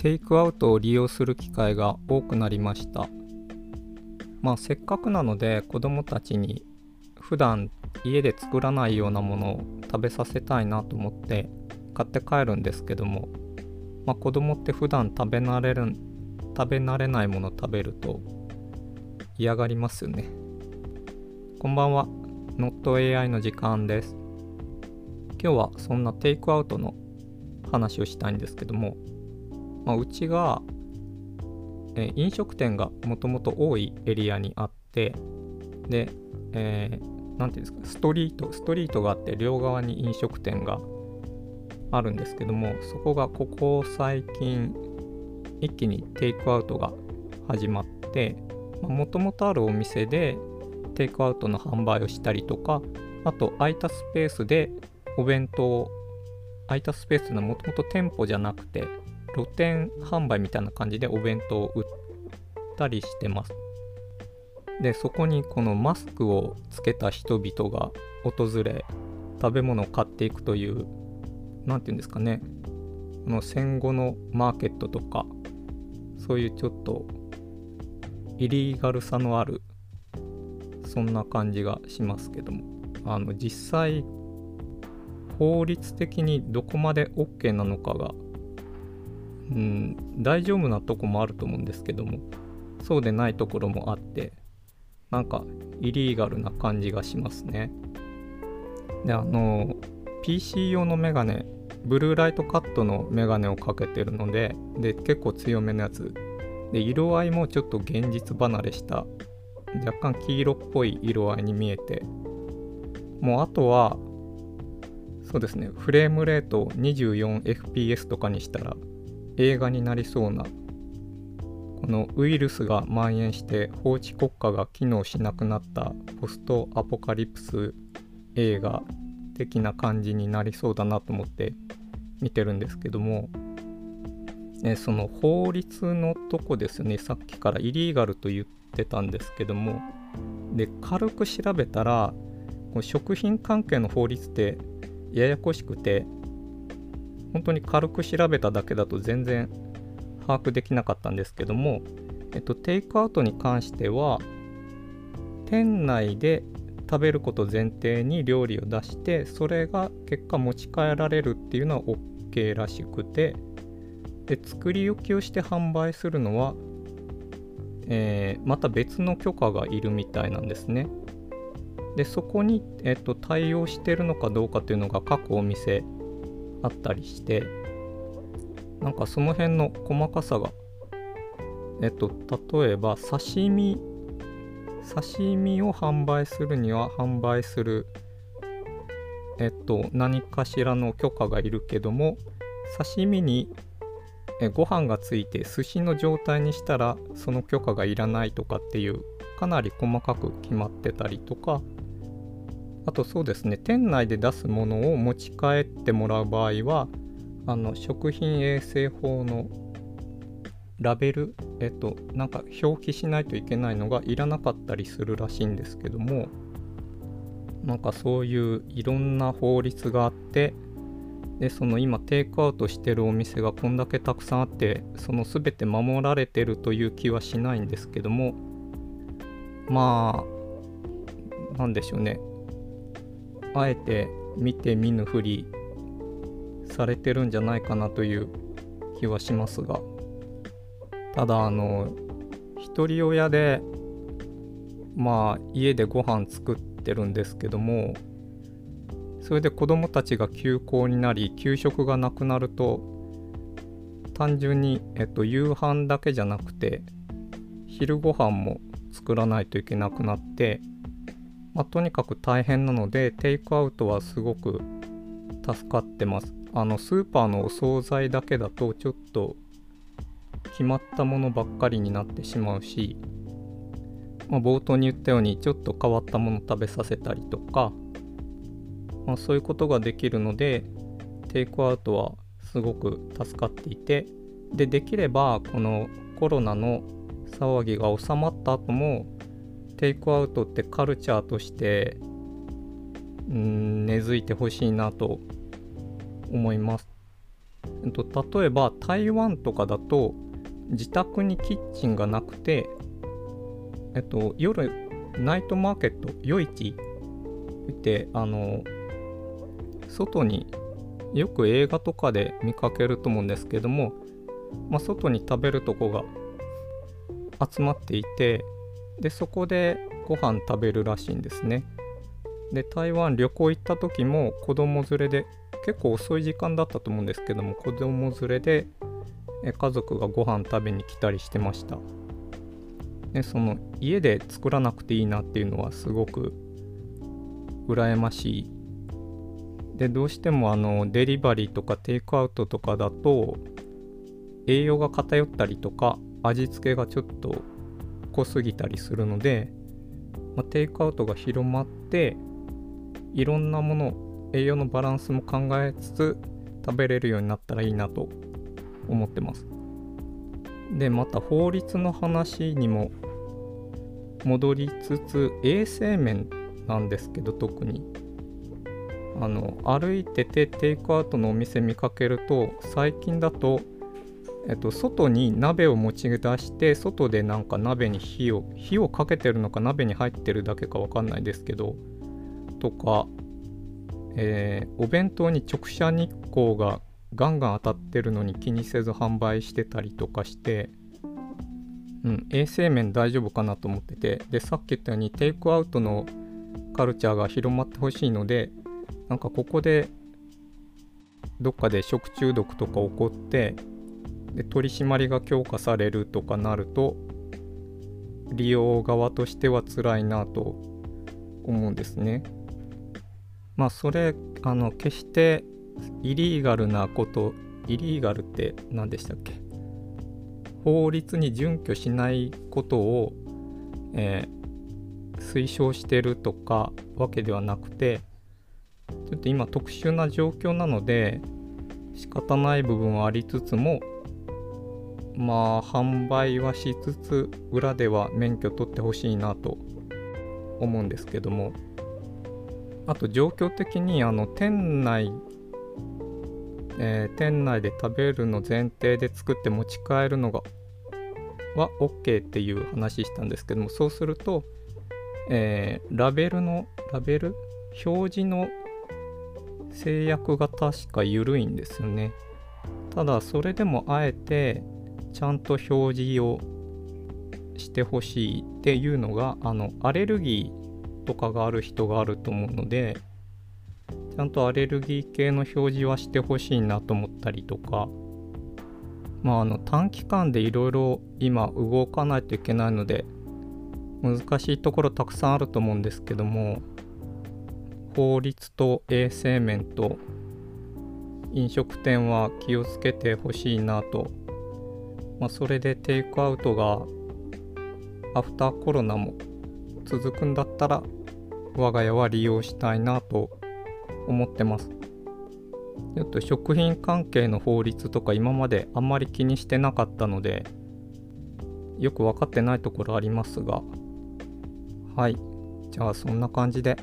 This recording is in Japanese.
テイクアウトを利用する機会が多くなりました。まあせっかくなので子供たちに普段家で作らないようなものを食べさせたいなと思って買って帰るんですけども、まあ、子供って普段食べ慣れる食べ慣れないもの食べると嫌がりますよね。こんばんは。NotAI の時間です。今日はそんなテイクアウトの話をしたいんですけども、まあ、うちが、え飲食店がもともと多いエリアにあってで、えー、ていうんですかストリートストリートがあって両側に飲食店があるんですけどもそこがここ最近一気にテイクアウトが始まってもともとあるお店でテイクアウトの販売をしたりとかあと空いたスペースでお弁当空いたスペースのもともと店舗じゃなくて露店販売みたいな感じでお弁当を売ったりしてます。でそこにこのマスクをつけた人々が訪れ食べ物を買っていくという何て言うんですかね。この戦後のマーケットとかそういうちょっとイリーガルさのあるそんな感じがしますけども。あの実際法律的にどこまで OK なのかが、うん、大丈夫なとこもあると思うんですけどもそうでないところもあってなんかイリーガルな感じがしますね。であの PC 用のメガネブルーライトカットのメガネをかけてるのでで結構強めのやつ。で色合いもちょっと現実離れした若干黄色っぽい色合いに見えてもうあとはそうですねフレームレート 24fps とかにしたら映画になりそうなこのウイルスが蔓延して法治国家が機能しなくなったポストアポカリプス映画的な感じになりそうだなと思って見てるんですけども、ね、その法律のとこですねさっきからイリーガルと言ってたんですけどもで軽く調べたら食品関係の法律ってややこしくて本当に軽く調べただけだと全然把握できなかったんですけども、えっと、テイクアウトに関しては店内で食べること前提に料理を出してそれが結果持ち帰られるっていうのは OK らしくてで作り置きをして販売するのは、えー、また別の許可がいるみたいなんですね。でそこに、えっと、対応してるのかどうかっていうのが各お店あったりしてなんかその辺の細かさがえっと例えば刺身刺身を販売するには販売するえっと何かしらの許可がいるけども刺身にえご飯がついて寿司の状態にしたらその許可がいらないとかっていうかなり細かく決まってたりとかあとそうですね店内で出すものを持ち帰ってもらう場合はあの食品衛生法のラベルえっとなんか表記しないといけないのがいらなかったりするらしいんですけどもなんかそういういろんな法律があってでその今テイクアウトしてるお店がこんだけたくさんあってその全て守られてるという気はしないんですけどもまあなんでしょうね。あえて見て見ぬふりされてるんじゃないかなという気はしますがただあの一人親でまあ家でご飯作ってるんですけどもそれで子供たちが休校になり給食がなくなると単純に、えっと、夕飯だけじゃなくて昼ご飯も作らないといけなくなって、まあ、とにかく大変なのでテイクアウトはすごく助かってます。あのスーパーのお惣菜だけだとちょっと決まったものばっかりになってしまうし、まあ、冒頭に言ったようにちょっと変わったもの食べさせたりとか、まあ、そういうことができるのでテイクアウトはすごく助かっていてでできればこのコロナの騒ぎが収まった後もテイクアウトってカルチャーとしてうん根付いてほしいなと思います。えっと、例えば台湾とかだと自宅にキッチンがなくて、えっと、夜ナイトマーケット夜市ってあの外によく映画とかで見かけると思うんですけども、まあ、外に食べるとこが集まっていてでそこでご飯食べるらしいんですね。で台湾旅行行った時も子供連れで結構遅い時間だったと思うんですけども子供連れで家族がご飯食べに来たりしてました。でその家で作らなくていいなっていうのはすごく羨ましい。でどうしてもあのデリバリーとかテイクアウトとかだと栄養が偏ったりとか味付けがちょっと濃すぎたりするので、まあ、テイクアウトが広まっていろんなもの栄養のバランスも考えつつ食べれるようになったらいいなと思ってます。でまた法律の話にも戻りつつ衛生面なんですけど特に。あの歩いててテイクアウトのお店見かけると最近だとえっと、外に鍋を持ち出して外でなんか鍋に火を火をかけてるのか鍋に入ってるだけかわかんないですけどとか、えー、お弁当に直射日光がガンガン当たってるのに気にせず販売してたりとかして、うん、衛生面大丈夫かなと思っててでさっき言ったようにテイクアウトのカルチャーが広まってほしいのでなんかここでどっかで食中毒とか起こってで取り締まりが強化されるとかなると利用側としては辛いなと思うんですね。まあそれあの決してイリーガルなことイリーガルって何でしたっけ？法律に準拠しないことを、えー、推奨してるとかわけではなくてちょっと今特殊な状況なので仕方ない部分はありつつもまあ販売はしつつ裏では免許取ってほしいなと思うんですけども。あと状況的にあの店内えー、店内で食べるの前提で作って持ち帰るのがは OK っていう話したんですけどもそうすると、えー、ラベルのラベル？表示の制約が確か緩いんですよね。ただそれでもあえてちゃんと表示をしてほしいっていうのがあのアレルギーとかがある人があると思うのでちゃんとアレルギー系の表示はしてほしいなと思ったりとかまああの短期間でいろいろ今動かないといけないので難しいところたくさんあると思うんですけども法律と衛生面と飲食店は気をつけてほしいなとまあ、それでテイクアウトがアフターコロナも続くんだったら我が家は利用したいなと思ってます。ちょっと食品関係の法律とか今まであんまり気にしてなかったのでよく分かってないところありますがはいじゃあそんな感じで